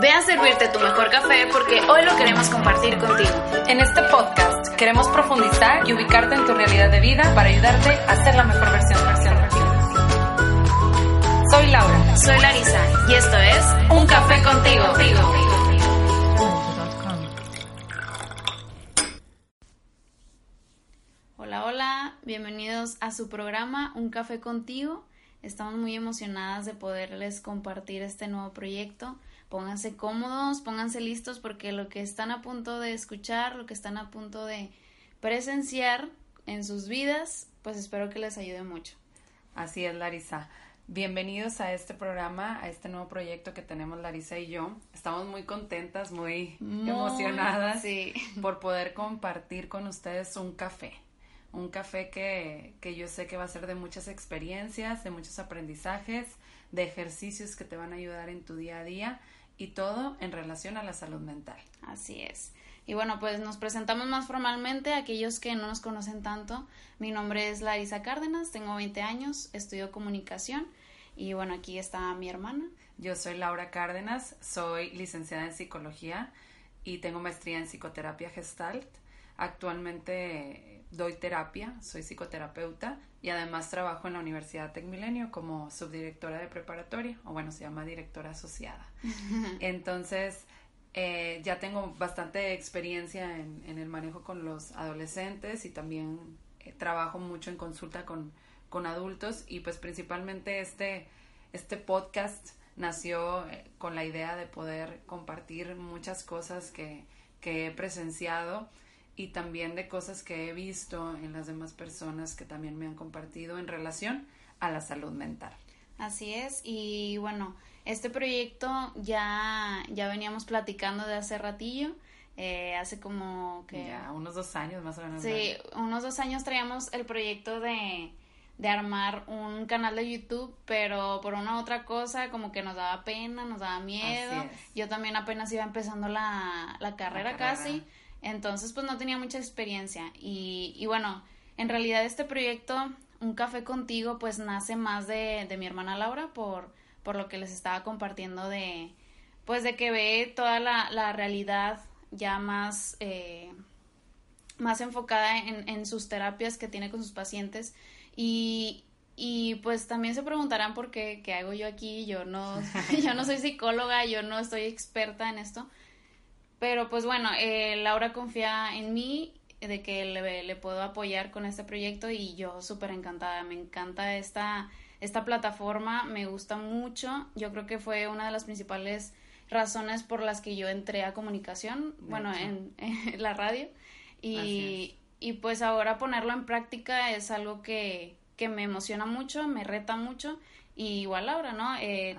Ve a servirte tu mejor café porque hoy lo queremos compartir contigo. En este podcast queremos profundizar y ubicarte en tu realidad de vida para ayudarte a ser la mejor versión, versión de ti. Soy Laura. Soy Larisa y esto es Un Café Contigo. Hola, hola, bienvenidos a su programa Un Café Contigo. Estamos muy emocionadas de poderles compartir este nuevo proyecto. Pónganse cómodos, pónganse listos porque lo que están a punto de escuchar, lo que están a punto de presenciar en sus vidas, pues espero que les ayude mucho. Así es, Larisa. Bienvenidos a este programa, a este nuevo proyecto que tenemos Larisa y yo. Estamos muy contentas, muy, Muy, emocionadas sí. por poder compartir con ustedes un café. Un café que, que yo sé que va a ser de muchas experiencias, de muchos aprendizajes, de ejercicios que te van a ayudar en tu día a día y todo en relación a la salud mental. Así es. Y bueno, pues nos presentamos más formalmente a aquellos que no nos conocen tanto. Mi nombre es Larisa Cárdenas, tengo 20 años, estudio comunicación y bueno, aquí está mi hermana. Yo soy Laura Cárdenas, soy licenciada en psicología y tengo maestría en psicoterapia gestalt. Actualmente doy terapia, soy psicoterapeuta y además trabajo en la Universidad Tecmilenio como subdirectora de preparatoria, o bueno, se llama directora asociada. Entonces, eh, ya tengo bastante experiencia en, en, el manejo con los adolescentes y también eh, trabajo mucho en consulta con, con adultos y pues principalmente este, este podcast nació eh, con la idea de poder compartir muchas cosas que, que he presenciado y también de cosas que he visto en las demás personas que también me han compartido en relación a la salud mental. Así es, y bueno, este proyecto ya, ya veníamos platicando de hace ratillo, eh, hace como que... Ya, unos dos años más o menos. Sí, unos dos años traíamos el proyecto de, de armar un canal de YouTube, pero por una otra cosa como que nos daba pena, nos daba miedo. Yo también apenas iba empezando la, la, carrera, la carrera casi, entonces pues no tenía mucha experiencia. Y, y bueno, en realidad este proyecto, Un Café Contigo, pues nace más de, de mi hermana Laura por, por lo que les estaba compartiendo de, pues de que ve toda la, la realidad ya más, eh, más enfocada en, en sus terapias que tiene con sus pacientes. Y, y pues también se preguntarán por qué, qué hago yo aquí, yo no, yo no soy psicóloga, yo no estoy experta en esto, pero pues bueno, eh, Laura confía en mí de que le, le, puedo apoyar con este proyecto y yo súper encantada, me encanta esta, esta plataforma, me gusta mucho, yo creo que fue una de las principales razones por las que yo entré a comunicación, de bueno, en, en, la radio. Y, y pues ahora ponerlo en práctica es algo que, que me emociona mucho, me reta mucho. Y igual Laura, ¿no? Eh.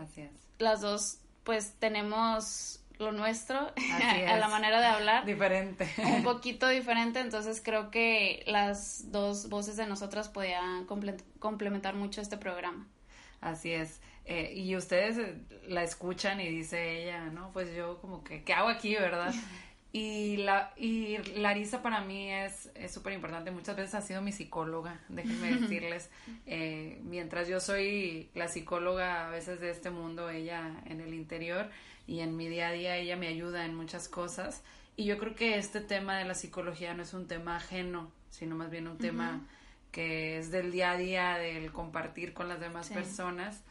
Las dos pues tenemos lo nuestro a la manera de hablar diferente. un poquito diferente entonces creo que las dos voces de nosotras podían comple complementar mucho este programa. Así es. Eh, y ustedes la escuchan y dice ella no pues yo como que qué hago aquí verdad y la y Larisa para mí es súper importante muchas veces ha sido mi psicóloga déjenme decirles. Eh, mientras yo soy la psicóloga a veces de este mundo ella en el interior y en mi día a día ella me ayuda en muchas cosas y yo creo que este tema de la psicología no es un tema ajeno sino más bien un uh -huh. tema que es del día a día del compartir con las demás sí. personas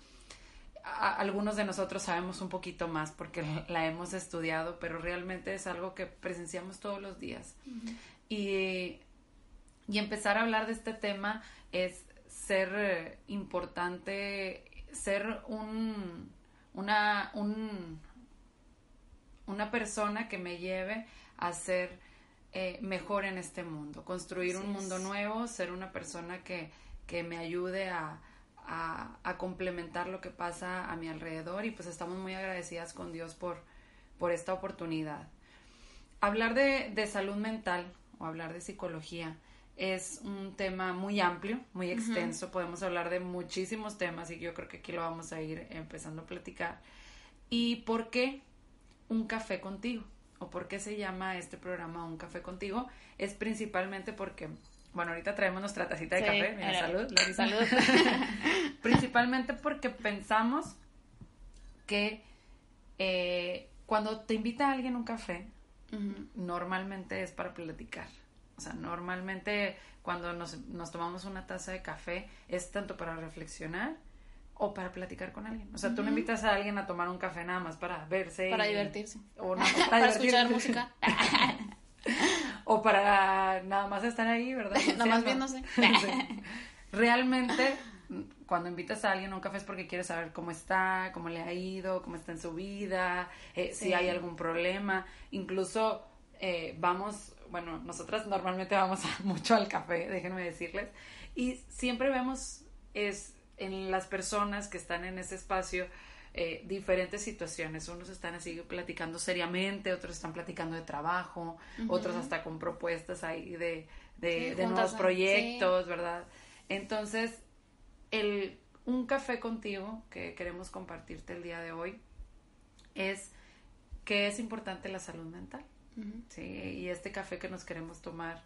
a, algunos de nosotros sabemos un poquito más porque la hemos estudiado pero realmente es algo que presenciamos todos los días uh -huh. y, y empezar a hablar de este tema es ser importante ser un una un una persona que me lleve a ser eh, mejor en este mundo, construir un mundo es. nuevo, ser una persona que, que me ayude a, a, a, complementar lo que pasa a mi alrededor y pues estamos muy agradecidas con Dios por, por esta oportunidad. Hablar de, de salud mental o hablar de psicología es un tema muy amplio, muy extenso, uh -huh. podemos hablar de muchísimos temas y yo creo que aquí lo vamos a ir empezando a platicar. ¿Y por qué? Un café contigo o por qué se llama este programa un café contigo es principalmente porque bueno ahorita traemos nuestra tacita de sí, café mira, salud salud. Principalmente porque pensamos que eh, cuando te invita a alguien a un café, normalmente es para platicar. O sea, normalmente cuando nos, nos, tomamos una taza de café es tanto para reflexionar o para platicar con alguien. O sea, tú no invitas a alguien a tomar un café nada más para verse. Para divertirse. O para, escuchar música. o para nada más estar ahí, ¿verdad? nada más viéndose. Realmente cuando invitas a alguien a un café es porque quieres saber cómo está, cómo le ha ido, cómo está en su vida, eh, si hay algún problema. Incluso eh, vamos, bueno, nosotras normalmente vamos mucho al café, déjenme decirles, y siempre vemos es en las personas que están en ese espacio eh, diferentes situaciones. Unos están así platicando seriamente, otros están platicando de trabajo, otros hasta con propuestas ahí de, de, nuevos proyectos, ¿verdad? Entonces, el, un café contigo que queremos compartirte el día de hoy es que es importante la salud mental. ¿sí? Y este café que nos queremos tomar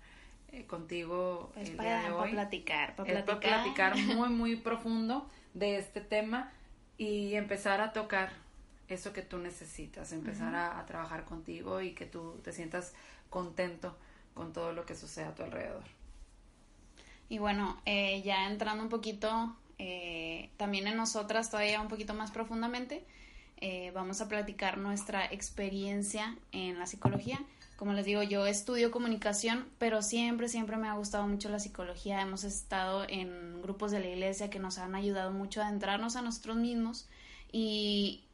contigo el día de hoy. Para platicar, para platicar. platicar muy, muy profundo de este tema y empezar a tocar eso que tú necesitas, empezar a, trabajar contigo y que tú te sientas contento con todo lo que sucede a tu alrededor. Y bueno, eh, ya entrando un poquito eh, también en nosotras todavía un poquito más profundamente, eh, vamos a platicar nuestra experiencia en la psicología. Como les digo, yo estudio comunicación, pero siempre, siempre me ha gustado mucho la psicología. Hemos estado en grupos de la iglesia que nos han ayudado mucho a adentrarnos a nosotros mismos y,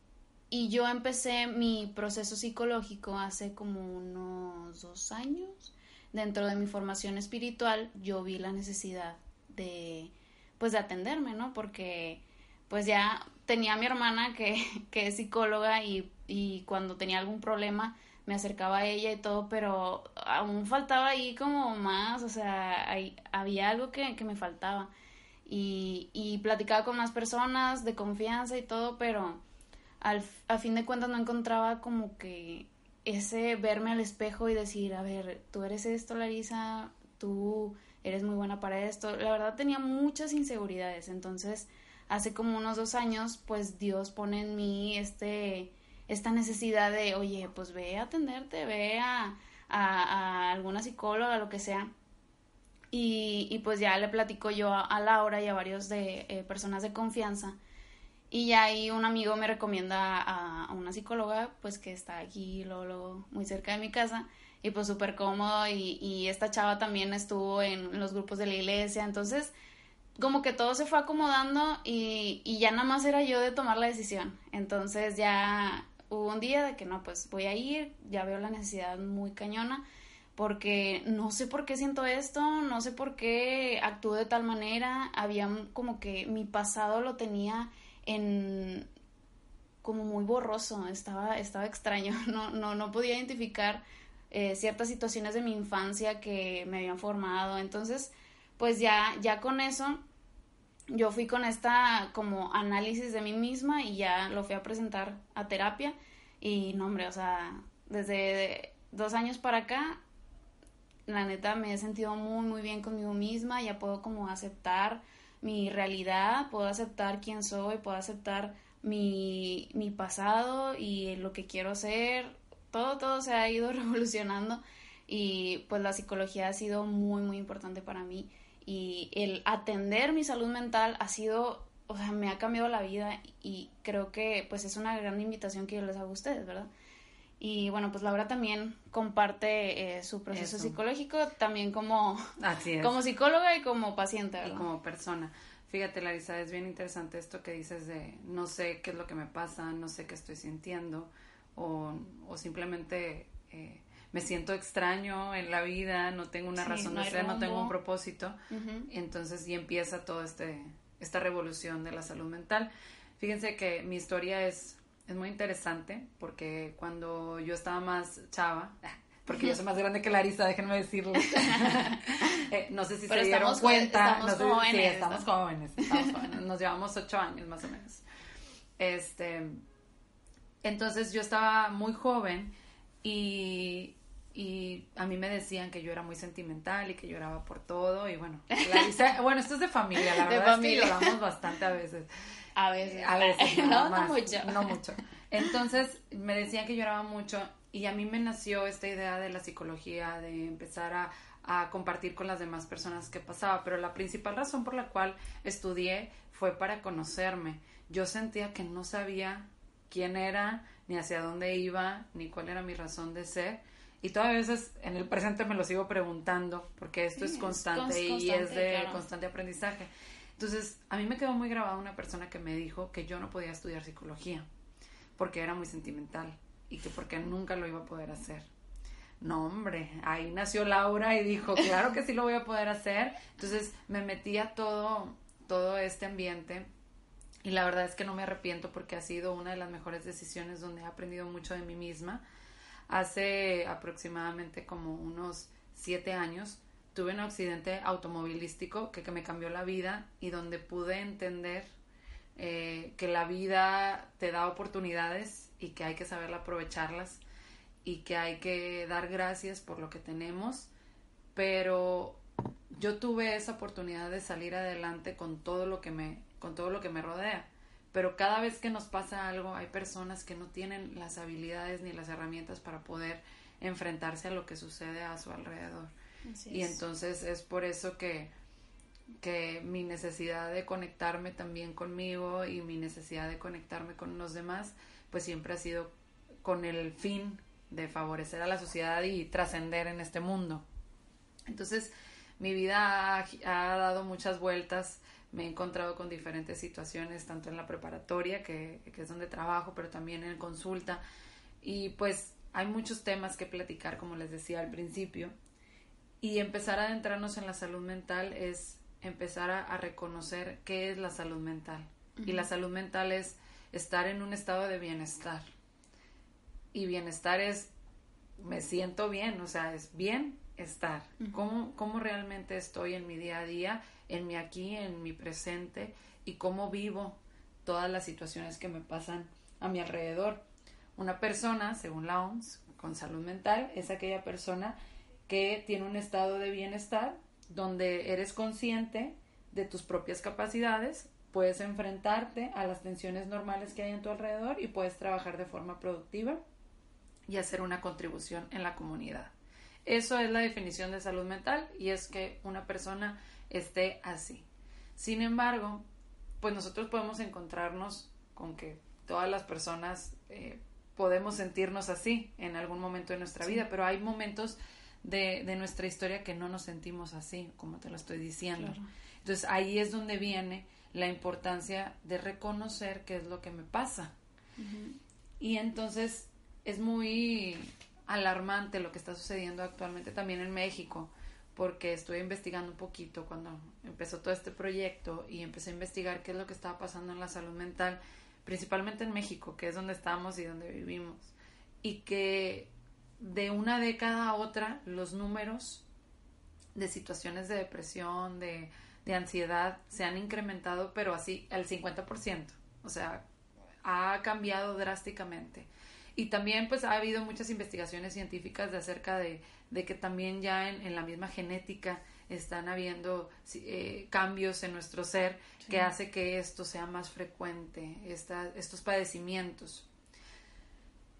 y yo empecé mi proceso psicológico hace como unos dos años dentro de mi formación espiritual yo vi la necesidad de pues de atenderme, ¿no? Porque pues ya tenía a mi hermana que, que es psicóloga y, y cuando tenía algún problema me acercaba a ella y todo, pero aún faltaba ahí como más, o sea, había algo que, que me faltaba. Y, y, platicaba con más personas de confianza y todo, pero al, a fin de cuentas no encontraba como que ese verme al espejo y decir, a ver, tú eres esto, Larisa, tú eres muy buena para esto. La verdad tenía muchas inseguridades, entonces hace como unos dos años, pues Dios pone en mí este, esta necesidad de, oye, pues ve a atenderte, ve a, a, alguna psicóloga, lo que sea. Y, y, pues ya le platico yo a, Laura y a varios de eh, personas de confianza y ya ahí un amigo me recomienda a, una psicóloga, pues que está aquí, luego, muy cerca de mi casa, y pues súper cómodo, y, y esta chava también estuvo en los grupos de la iglesia, entonces como que todo se fue acomodando y, y ya nada más era yo de tomar la decisión. Entonces ya hubo un día de que no, pues voy a ir, ya veo la necesidad muy cañona, porque no sé por qué siento esto, no sé por qué actúo de tal manera, había como que mi pasado lo tenía en como muy borroso, estaba, estaba extraño, no, no, no podía identificar eh, ciertas situaciones de mi infancia que me habían formado, entonces pues ya, ya con eso yo fui con esta como análisis de mí misma y ya lo fui a presentar a terapia. Y no hombre, o sea, desde dos años para acá, la neta me he sentido muy muy bien conmigo misma, ya puedo como aceptar mi realidad, puedo aceptar quién soy, puedo aceptar mi, mi pasado y lo que quiero ser, todo, todo se ha ido revolucionando y pues la psicología ha sido muy, muy importante para mí y el atender mi salud mental ha sido, o sea, me ha cambiado la vida y creo que pues es una gran invitación que yo les hago a ustedes, ¿verdad? Y bueno, pues Laura también comparte eh, su proceso psicológico también como, como psicóloga y como paciente. Y como persona. Fíjate, Larisa, es bien interesante esto que dices de no sé qué es lo que me pasa, no sé qué estoy sintiendo o, o simplemente eh, me siento extraño en la vida, no tengo una razón de ser, no tengo un propósito. Entonces, y empieza toda este, esta revolución de la salud mental. Fíjense que mi historia es es muy interesante porque cuando yo estaba más chava, porque yo soy más grande que Larisa, déjenme decirlo. Eh, no sé si se dieron cuenta. Estamos jóvenes. Sí, estamos jóvenes, estamos jóvenes. Nos llevamos ocho años más o menos. Este, entonces yo estaba muy joven y y a mí me decían que yo era muy sentimental y que lloraba por todo y bueno, bueno, esto es de familia, la verdad es que lloramos bastante a veces. A veces. A veces, no, no mucho. No mucho. Entonces, me decían que lloraba mucho y a mí me nació esta idea de la psicología, de empezar a, a compartir con las demás personas que pasaba, pero la principal razón por la cual estudié fue para conocerme. Yo sentía que no sabía quién era, ni hacia dónde iba, ni cuál era mi razón de ser. Y todavía a veces en el presente me lo sigo preguntando, porque esto es, constante y es de constante aprendizaje. Entonces, a mí me quedó muy grabada una persona que me dijo que yo no podía estudiar psicología, porque era muy sentimental y que porque nunca lo iba a poder hacer. No, hombre, ahí nació Laura y dijo, claro que sí lo voy a poder hacer. Entonces me metí a todo, todo este ambiente y la verdad es que no me arrepiento porque ha sido una de las mejores decisiones donde he aprendido mucho de mí misma. Hace aproximadamente como unos siete años tuve un accidente automovilístico que, me cambió la vida y donde pude entender eh, que la vida te da oportunidades y que hay que saber aprovecharlas y que hay que dar gracias por lo que tenemos, pero yo tuve esa oportunidad de salir adelante con todo lo que me con todo lo que me rodea. Pero cada vez que nos pasa algo, hay personas que no tienen las habilidades ni las herramientas para poder enfrentarse a lo que sucede a su alrededor. y entonces es por eso que, que mi necesidad de conectarme también conmigo y mi necesidad de conectarme con los demás, pues siempre ha sido con el fin de favorecer a la sociedad y trascender en este mundo. Entonces, mi vida ha, dado muchas vueltas, me he encontrado con diferentes situaciones, tanto en la preparatoria, que, que es donde trabajo, pero también en consulta. Y pues hay muchos temas que platicar, como les decía al principio. Y empezar a adentrarnos en la salud mental es empezar a, reconocer qué es la salud mental. Y la salud mental es estar en un estado de bienestar y bienestar es me siento bien, o sea, es bien estar. ¿Cómo, ¿Cómo realmente estoy en mi día a día, en mi aquí, en mi presente y cómo vivo todas las situaciones que me pasan a mi alrededor? Una persona, según la OMS, con salud mental, es aquella persona que tiene un estado de bienestar donde eres consciente de tus propias capacidades, puedes enfrentarte a las tensiones normales que hay en tu alrededor y puedes trabajar de forma productiva y hacer una contribución en la comunidad. Eso es la definición de salud mental y es que una persona esté así. Sin embargo, pues nosotros podemos encontrarnos con que todas las personas eh, podemos sentirnos así en algún momento de nuestra vida, pero hay momentos de, nuestra historia que no nos sentimos así, como te lo estoy diciendo. Entonces ahí es donde viene la importancia de reconocer qué es lo que me pasa. Y entonces es muy alarmante lo que está sucediendo actualmente también en México, porque estuve investigando un poquito cuando empezó todo este proyecto y empecé a investigar qué es lo que estaba pasando en la salud mental, principalmente en México, que es donde estamos y donde vivimos, y que de una década a otra los números de situaciones de depresión, de, de ansiedad, se han incrementado, pero así al 50%, o sea, ha cambiado drásticamente. Y también pues ha habido muchas investigaciones científicas de acerca de, que también ya en, la misma genética están habiendo eh, cambios en nuestro ser que hace que esto sea más frecuente, estos padecimientos.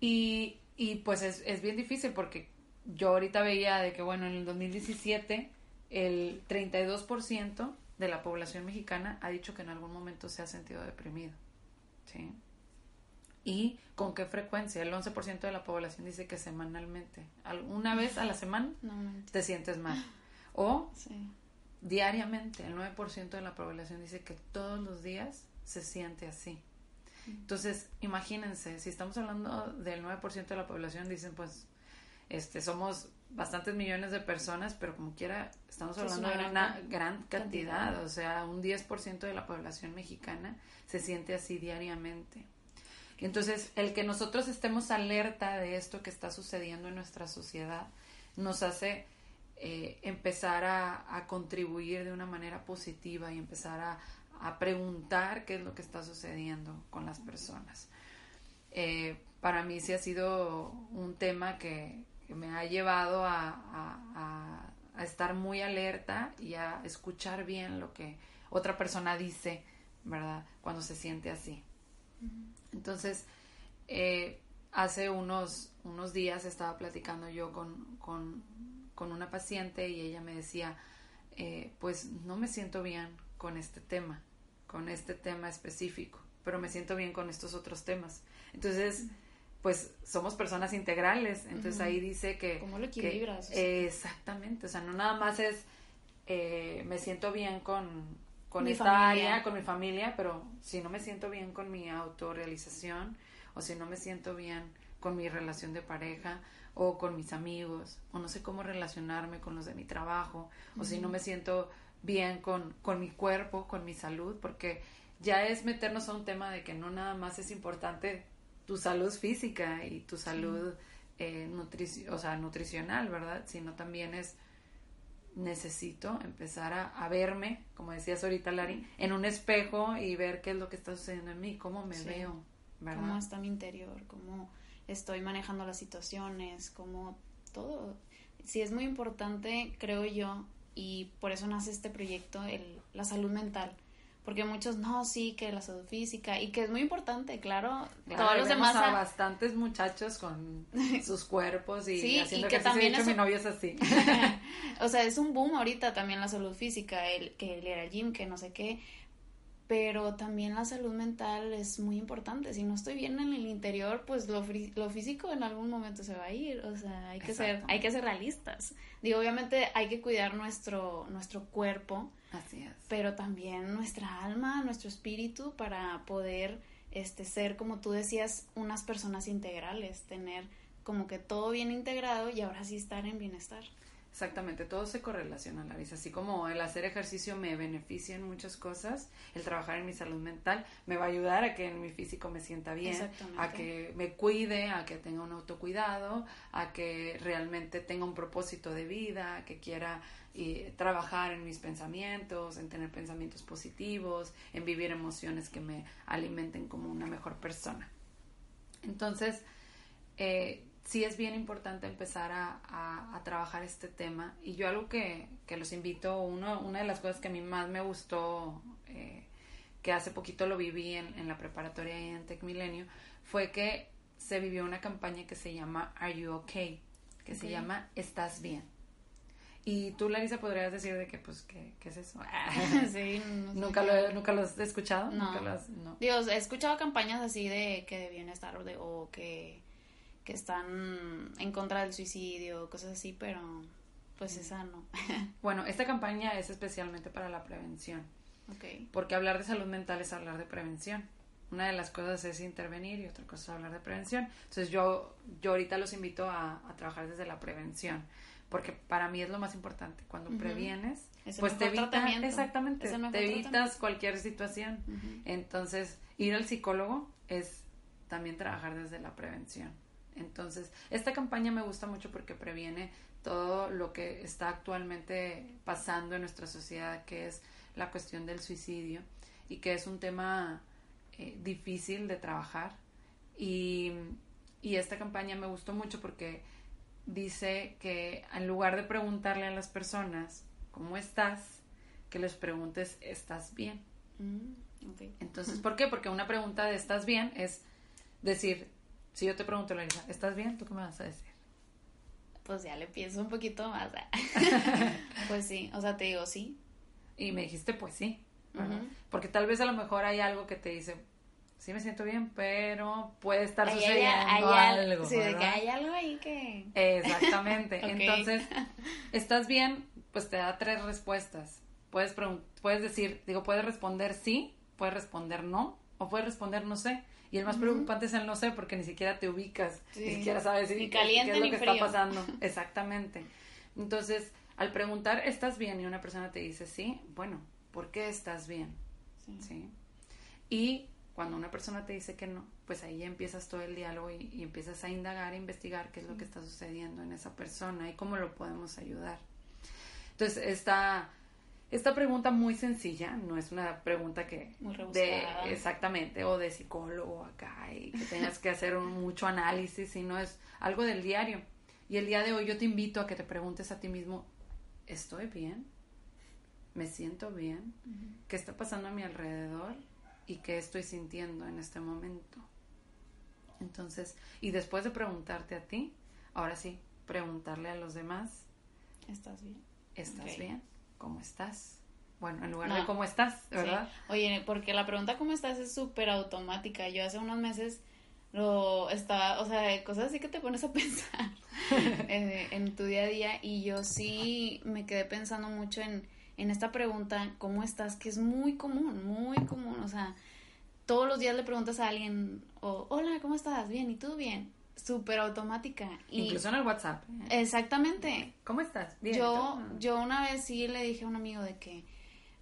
Y, y pues es, es, bien difícil porque yo ahorita veía de que, bueno, en el 2017 el 32% de la población mexicana ha dicho que en algún momento se ha sentido deprimido. ¿sí? Y con qué frecuencia. El 11% de la población dice que semanalmente. ¿Alguna vez a la semana te sientes mal? O diariamente, el 9% de la población dice que todos los días se siente así. Entonces, imagínense, si estamos hablando del 9% de la población, dicen pues, este, somos bastantes millones de personas, pero como quiera, estamos hablando de una gran cantidad, o sea, un 10% de la población mexicana se siente así diariamente. Entonces, el que nosotros estemos alerta de esto que está sucediendo en nuestra sociedad nos hace eh, empezar a, contribuir de una manera positiva y empezar a, preguntar qué es lo que está sucediendo con las personas. Eh, para mí sí ha sido un tema que, me ha llevado a, estar muy alerta y a escuchar bien lo que otra persona dice, ¿verdad? Cuando se siente así. Entonces, eh, hace unos, unos días estaba platicando yo con, con, con una paciente y ella me decía, eh, pues no me siento bien con este tema, con este tema específico, pero me siento bien con estos otros temas. Entonces, pues somos personas integrales, entonces ahí dice que... ¿Cómo lo equilibras? exactamente, o sea, no nada más es eh, me siento bien con, con esta área, con mi familia, pero si no me siento bien con mi autorrealización o si no me siento bien con mi relación de pareja o con mis amigos o no sé cómo relacionarme con los de mi trabajo o si no me siento bien con, con mi cuerpo, con mi salud, porque ya es meternos a un tema de que no nada más es importante tu salud física y tu salud eh, o sea, nutricional, ¿verdad? Sino también es necesito empezar a, verme, como decías ahorita, Lari, en un espejo y ver qué es lo que está sucediendo en mí, cómo me veo, ¿verdad? Cómo está mi interior, cómo estoy manejando las situaciones, cómo todo. Sí, es muy importante, creo yo, y por eso nace este proyecto, el, la salud mental porque muchos no, sí, que la salud física y que es muy importante, claro. todos los demás. A bastantes muchachos con sus cuerpos y haciendo y que también es... mi novio es así. o sea, es un boom ahorita también la salud física, el que el ir al gym, que no sé qué. Pero también la salud mental es muy importante. Si no estoy bien en el interior, pues lo, lo físico en algún momento se va a ir. O sea, hay que ser, hay que ser realistas. Digo, obviamente hay que cuidar nuestro, nuestro cuerpo Así es. Pero también nuestra alma, nuestro espíritu para poder este ser como tú decías, unas personas integrales, tener como que todo bien integrado y ahora sí estar en bienestar. Exactamente, todo se correlaciona, Larisa. Así como el hacer ejercicio me beneficia en muchas cosas, el trabajar en mi salud mental me va a ayudar a que en mi físico me sienta bien, a que me cuide, a que tenga un autocuidado, a que realmente tenga un propósito de vida, a que quiera y trabajar en mis pensamientos, en tener pensamientos positivos, en vivir emociones que me alimenten como una mejor persona. Entonces, eh, sí es bien importante empezar a, trabajar este tema. Y yo algo que, los invito, uno, una de las cosas que a mí más me gustó, eh, que hace poquito lo viví en, la preparatoria y en Tech Milenio, fue que se vivió una campaña que se llama Are You Okay? Que se llama Estás Bien. Y tú, Larisa, podrías decir de que, pues, ¿qué, qué es eso? sí, ¿Nunca, lo, ¿Nunca lo has escuchado? No. Dios, he escuchado campañas así de que de bienestar o, de, o que, que están en contra del suicidio, cosas así, pero pues esa no. bueno, esta campaña es especialmente para la prevención. Okay. Porque hablar de salud mental es hablar de prevención. Una de las cosas es intervenir y otra cosa es hablar de prevención. Entonces yo, yo ahorita los invito a, a trabajar desde la prevención porque para mí es lo más importante. Cuando previenes, pues te evitas, exactamente, te evitas cualquier situación. Entonces, ir al psicólogo es también trabajar desde la prevención. Entonces, esta campaña me gusta mucho porque previene todo lo que está actualmente pasando en nuestra sociedad, que es la cuestión del suicidio y que es un tema eh, difícil de trabajar. Y, y esta campaña me gustó mucho porque dice que en lugar de preguntarle a las personas cómo estás, que les preguntes ¿estás bien? Mm, Entonces, ¿por qué? Porque una pregunta de ¿estás bien? es decir, si yo te pregunto, Larisa, ¿estás bien? ¿Tú qué me vas a decir? Pues ya le pienso un poquito más. pues sí, o sea, te digo sí. Y me dijiste, pues sí. Porque tal vez a lo mejor hay algo que te dice, sí me siento bien, pero puede estar sucediendo algo. Sí, de que hay algo ahí que. Exactamente. Entonces, estás bien, pues te da tres respuestas. Puedes, puedes decir, digo, puedes responder sí, puedes responder no, o puedes responder no sé. Y el más preocupante es el no sé, porque ni siquiera te ubicas, ni siquiera sabes ni caliente, qué es lo que está pasando. Exactamente. Entonces, al preguntar, ¿estás bien? Y una persona te dice sí, bueno, ¿por qué estás bien? ¿Sí? Y cuando una persona te dice que no, pues ahí empiezas todo el diálogo y, empiezas a indagar, a investigar qué es lo que está sucediendo en esa persona y cómo lo podemos ayudar. Entonces, esta, esta pregunta muy sencilla, no es una pregunta que... de, exactamente, o de psicólogo acá y que tengas que hacer un, mucho análisis, sino es algo del diario. Y el día de hoy yo te invito a que te preguntes a ti mismo, ¿estoy bien? ¿Me siento bien? ¿Qué está pasando a mi alrededor? ¿Y qué estoy sintiendo en este momento? Entonces, y después de preguntarte a ti, ahora sí, preguntarle a los demás. ¿Estás bien? ¿Estás bien? ¿Cómo estás? Bueno, en lugar de cómo estás, ¿verdad? Oye, porque la pregunta cómo estás es súper automática. Yo hace unos meses lo estaba, o sea, cosas así que te pones a pensar en, tu día a día y yo sí me quedé pensando mucho en, en esta pregunta, ¿cómo estás? Que es muy común, muy común, o sea, todos los días le preguntas a alguien, o, hola, ¿cómo estás? Bien, ¿y tú bien? Súper automática. Incluso en el WhatsApp. Exactamente. ¿Cómo estás? Bien. Yo, yo una vez sí le dije a un amigo de que,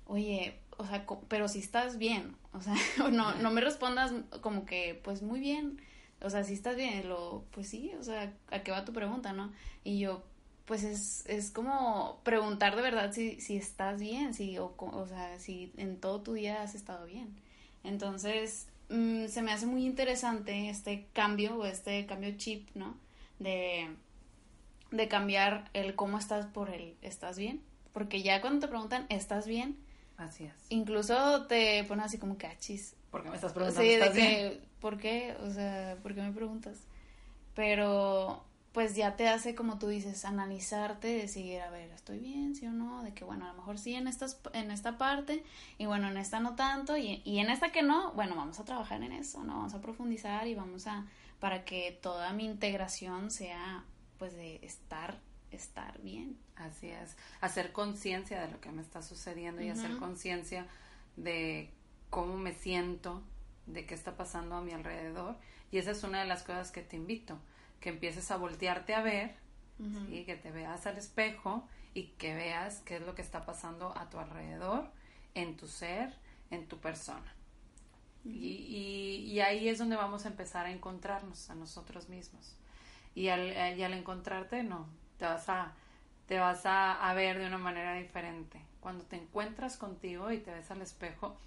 oye, o sea, pero si estás bien, o sea, no, no me respondas como que, pues muy bien, o sea, si estás bien, lo, pues sí, o sea, ¿a qué va tu pregunta, no? Y yo, pues es, es como preguntar de verdad si, si estás bien, si, o, o sea, si en todo tu día has estado bien. Entonces, mm, se me hace muy interesante este cambio o este cambio chip, ¿no? De, de cambiar el cómo estás por el estás bien. Porque ya cuando te preguntan, ¿estás bien? Así es. Incluso te ponen así como cachis. ¿Por qué me estás preguntando? Sí, de que, ¿por qué? O sea, ¿por qué me preguntas? Pero pues ya te hace, como tú dices, analizarte, decir, a ver, ¿estoy bien, sí o no? De que, bueno, a lo mejor sí en, estas, en esta parte, y bueno, en esta no tanto, y, y en esta que no, bueno, vamos a trabajar en eso, ¿no? Vamos a profundizar y vamos a, para que toda mi integración sea, pues, de estar, estar bien. Así es, hacer conciencia de lo que me está sucediendo y hacer conciencia de cómo me siento, de qué está pasando a mi alrededor, y esa es una de las cosas que te invito que empieces a voltearte a ver, y que te veas al espejo y que veas qué es lo que está pasando a tu alrededor, en tu ser, en tu persona. y, y, ahí es donde vamos a empezar a encontrarnos a nosotros mismos. Y al, y al encontrarte, no, te vas a, te vas a, a ver de una manera diferente. Cuando te encuentras contigo y te ves al espejo,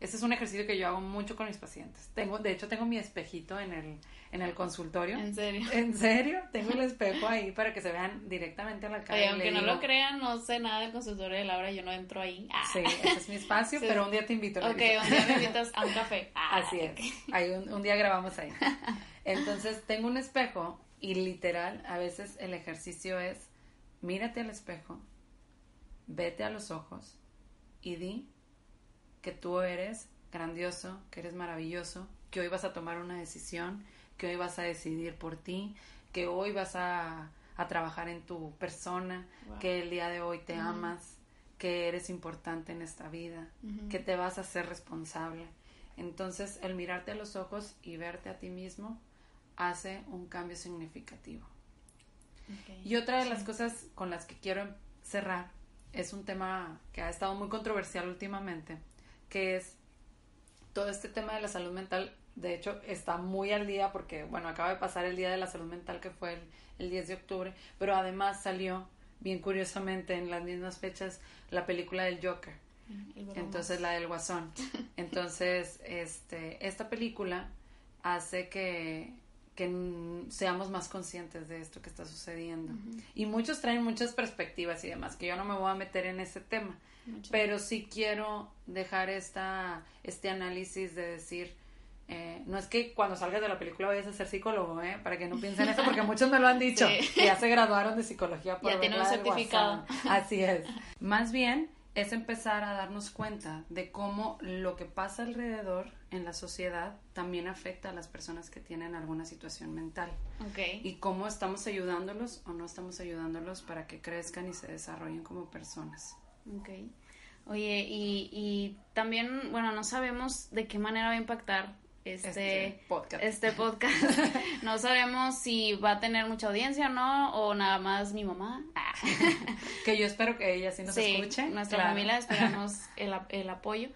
ese es un ejercicio que yo hago mucho con mis pacientes. Tengo, de hecho, tengo mi espejito en el, en el consultorio. ¿En serio? En serio, tengo el espejo ahí para que se vean directamente a la cara. Oye, aunque no lo crean, no sé nada del consultorio de Laura, yo no entro ahí. Ah. Sí, ese es mi espacio, pero un día te invito. Ok, un día me invitas a un café. Ah, Así es, ahí un, un día grabamos ahí. Entonces, tengo un espejo y literal, a veces el ejercicio es, mírate al espejo, vete a los ojos y di que tú eres grandioso, que eres maravilloso, que hoy vas a tomar una decisión, que hoy vas a decidir por ti, que hoy vas a, trabajar en tu persona, que el día de hoy te amas, que eres importante en esta vida, que te vas a ser responsable. Entonces, el mirarte a los ojos y verte a ti mismo hace un cambio significativo. Y otra de las cosas con las que quiero cerrar es un tema que ha estado muy controversial últimamente, que es todo este tema de la salud mental. De hecho, está muy al día porque, bueno, acaba de pasar el Día de la Salud Mental que fue el, 10 de octubre, pero además salió, bien curiosamente, en las mismas fechas, la película del Joker. Entonces, la del Guasón. Entonces, este, esta película hace que, que seamos más conscientes de esto que está sucediendo. Y muchos traen muchas perspectivas y demás, que yo no me voy a meter en ese tema pero sí quiero dejar esta, este análisis de decir, eh, no es que cuando salgas de la película vayas a ser psicólogo, ¿eh? Para que no piensen eso, porque muchos me lo han dicho. ya se graduaron de psicología por Ya tienen un certificado. Así es. Más bien es empezar a darnos cuenta de cómo lo que pasa alrededor en la sociedad también afecta a las personas que tienen alguna situación mental. Okay. Y cómo estamos ayudándolos o no estamos ayudándolos para que crezcan y se desarrollen como personas. Ok. Oye, y, y también, bueno, no sabemos de qué manera va a impactar este, este podcast. Este podcast. no sabemos si va a tener mucha audiencia o no, o nada más mi mamá. que yo espero que ella sí nos sí, escuche. Nuestra familia esperamos el, el apoyo.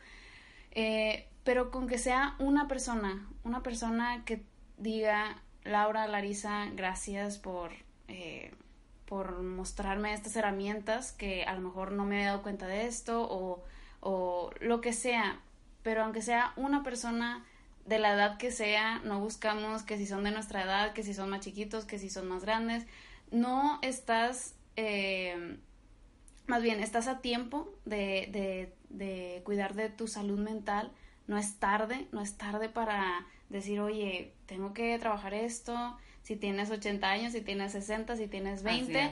Eh, pero con que sea una persona, una persona que diga, Laura, Larisa, gracias por eh, por mostrarme estas herramientas que a lo mejor no me había dado cuenta de esto o, o lo que sea, pero aunque sea una persona de la edad que sea, no buscamos que si son de nuestra edad, que si son más chiquitos, que si son más grandes, no estás, eh, más bien, estás a tiempo de, de, de cuidar de tu salud mental, no es tarde, no es tarde para decir, oye, tengo que trabajar esto, si tienes 80 años, si tienes 60, si tienes 20,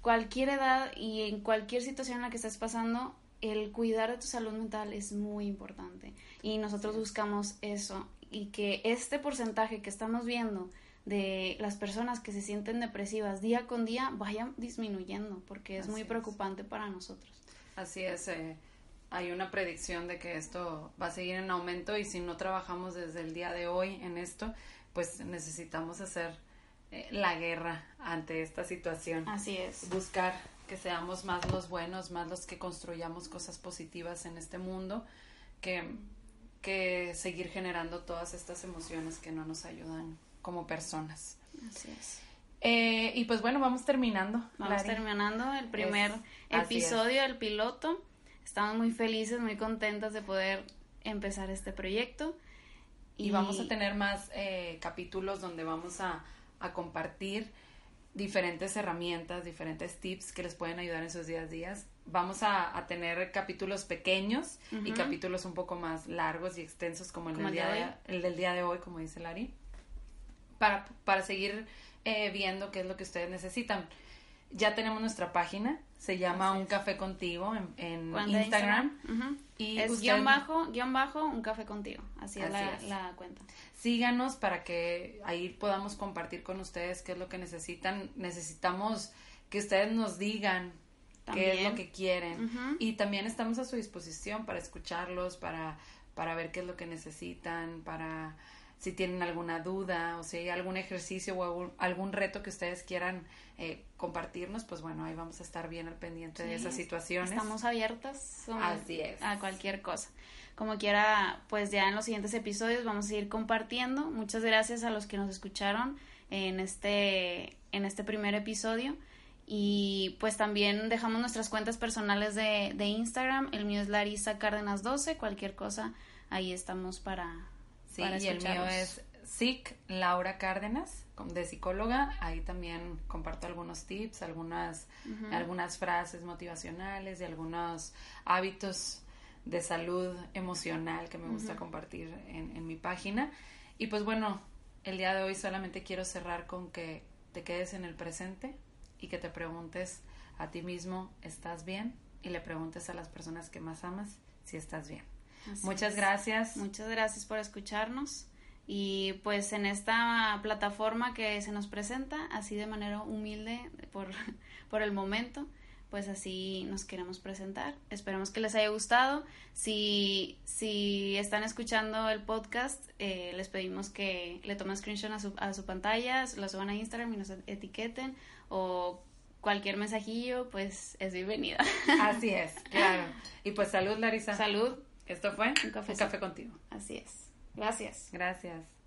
cualquier edad y en cualquier situación en la que estés pasando, el cuidar de tu salud mental es muy importante. Y nosotros buscamos eso. Y que este porcentaje que estamos viendo de las personas que se sienten depresivas día con día vaya disminuyendo porque es muy preocupante para nosotros. Así es, eh, hay una predicción de que esto va a seguir en aumento y si no trabajamos desde el día de hoy en esto, pues necesitamos hacer eh, la guerra ante esta situación. Así es. Buscar que seamos más los buenos, más los que construyamos cosas positivas en este mundo, que, que seguir generando todas estas emociones que no nos ayudan como personas. Así es. Eh, y pues bueno, vamos terminando. Vamos terminando el primer episodio del piloto. Estamos muy felices, muy contentas de poder empezar este proyecto. Y, vamos a tener más eh, capítulos donde vamos a, a compartir diferentes herramientas, diferentes tips que les pueden ayudar en sus días a días. Vamos a, a tener capítulos pequeños y capítulos un poco más largos y extensos como el, del, día de, el del día de hoy, como dice Lari, para, para seguir eh, viendo qué es lo que ustedes necesitan. Ya tenemos nuestra página, se llama Un Café Contigo en, Instagram. Y es guion bajo, guion bajo, Un Café Contigo, así, es, la, la cuenta. Síganos para que ahí podamos compartir con ustedes qué es lo que necesitan. Necesitamos que ustedes nos digan qué es lo que quieren. Y también estamos a su disposición para escucharlos, para, para ver qué es lo que necesitan, para si tienen alguna duda o si hay algún ejercicio o algún, reto que ustedes quieran eh, compartirnos, pues bueno, ahí vamos a estar bien al pendiente de esas situaciones. Estamos abiertas Así es. a cualquier cosa. Como quiera, pues ya en los siguientes episodios vamos a ir compartiendo. Muchas gracias a los que nos escucharon en este, en este primer episodio. Y pues también dejamos nuestras cuentas personales de, de Instagram. El mío es Larisa Cárdenas 12. Cualquier cosa, ahí estamos para. Sí, y el mío es SIC Laura Cárdenas, de psicóloga. Ahí también comparto algunos tips, algunas, algunas frases motivacionales y algunos hábitos de salud emocional que me gusta compartir en, en mi página. Y pues bueno, el día de hoy solamente quiero cerrar con que te quedes en el presente y que te preguntes a ti mismo, ¿estás bien? Y le preguntes a las personas que más amas si estás bien. Muchas gracias. Muchas gracias por escucharnos. Y pues en esta plataforma que se nos presenta, así de manera humilde por, por el momento, pues así nos queremos presentar. Esperamos que les haya gustado. Si, si están escuchando el podcast, eh, les pedimos que le tomen screenshot a su, a su pantalla, lo suban a Instagram y nos etiqueten o cualquier mensajillo, pues es bienvenida. Así es, claro. Y pues salud, Larisa. Salud. Esto fue Un Café, Un café contigo. Así es. Gracias. Gracias.